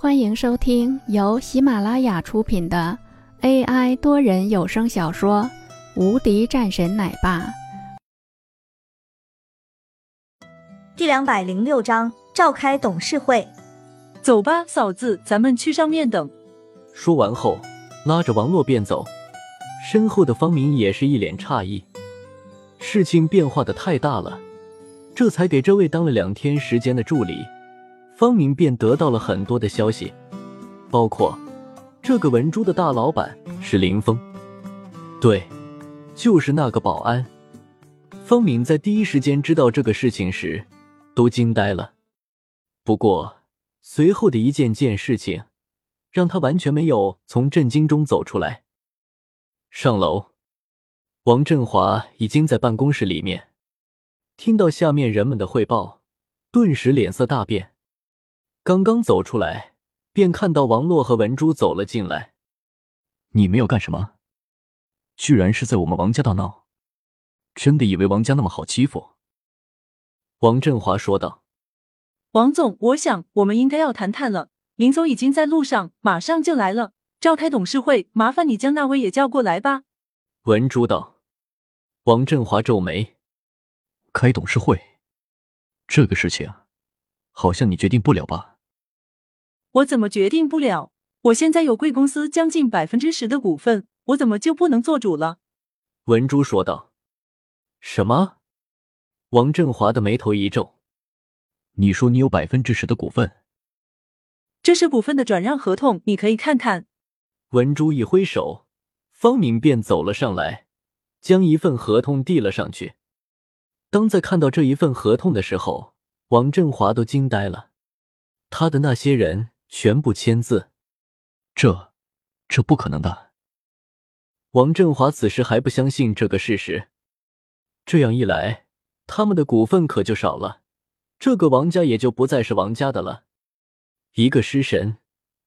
欢迎收听由喜马拉雅出品的 AI 多人有声小说《无敌战神奶爸》第两百零六章：召开董事会。走吧，嫂子，咱们去上面等。说完后，拉着王洛便走。身后的方明也是一脸诧异，事情变化的太大了。这才给这位当了两天时间的助理。方明便得到了很多的消息，包括这个文珠的大老板是林峰，对，就是那个保安。方明在第一时间知道这个事情时，都惊呆了。不过随后的一件件事情，让他完全没有从震惊中走出来。上楼，王振华已经在办公室里面，听到下面人们的汇报，顿时脸色大变。刚刚走出来，便看到王洛和文珠走了进来。你们要干什么？居然是在我们王家大闹！真的以为王家那么好欺负？王振华说道。王总，我想我们应该要谈谈了。林总已经在路上，马上就来了。召开董事会，麻烦你将那位也叫过来吧。文珠道。王振华皱眉：开董事会，这个事情，好像你决定不了吧？我怎么决定不了？我现在有贵公司将近百分之十的股份，我怎么就不能做主了？文珠说道。什么？王振华的眉头一皱。你说你有百分之十的股份？这是股份的转让合同，你可以看看。文珠一挥手，方明便走了上来，将一份合同递了上去。当在看到这一份合同的时候，王振华都惊呆了。他的那些人。全部签字，这，这不可能的。王振华此时还不相信这个事实。这样一来，他们的股份可就少了，这个王家也就不再是王家的了。一个失神，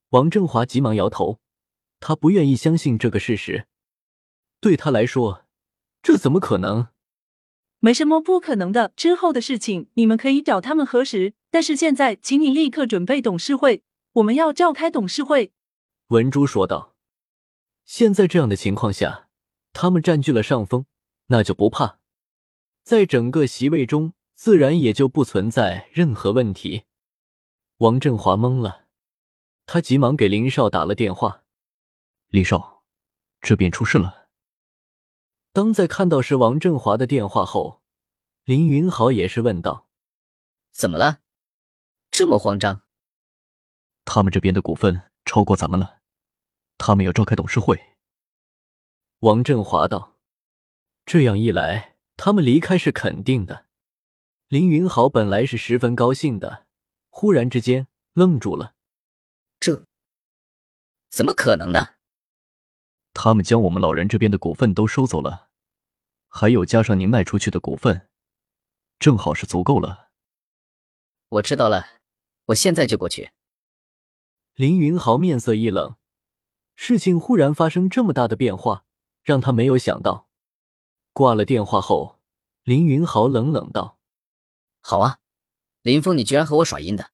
王振华急忙摇头，他不愿意相信这个事实。对他来说，这怎么可能？没什么不可能的。之后的事情，你们可以找他们核实。但是现在，请你立刻准备董事会。我们要召开董事会，文珠说道。现在这样的情况下，他们占据了上风，那就不怕，在整个席位中，自然也就不存在任何问题。王振华懵了，他急忙给林少打了电话。林少，这边出事了。当在看到是王振华的电话后，林云豪也是问道：“怎么了？这么慌张？”他们这边的股份超过咱们了，他们要召开董事会。王振华道：“这样一来，他们离开是肯定的。”林云豪本来是十分高兴的，忽然之间愣住了：“这怎么可能呢？”他们将我们老人这边的股份都收走了，还有加上您卖出去的股份，正好是足够了。我知道了，我现在就过去。林云豪面色一冷，事情忽然发生这么大的变化，让他没有想到。挂了电话后，林云豪冷冷道：“好啊，林峰，你居然和我耍阴的，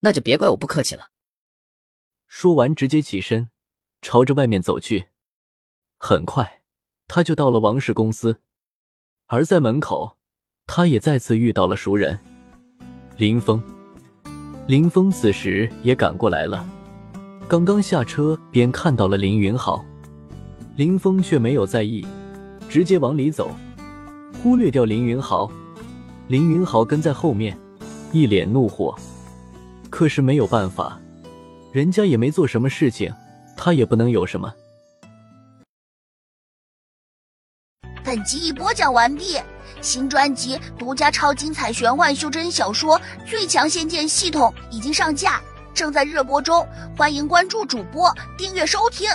那就别怪我不客气了。”说完，直接起身，朝着外面走去。很快，他就到了王氏公司，而在门口，他也再次遇到了熟人林峰。林峰此时也赶过来了。刚刚下车，便看到了林云豪，林峰却没有在意，直接往里走，忽略掉林云豪。林云豪跟在后面，一脸怒火。可是没有办法，人家也没做什么事情，他也不能有什么。本集已播讲完毕，新专辑独家超精彩玄幻修真小说《最强仙剑系统》已经上架。正在热播中，欢迎关注主播，订阅收听。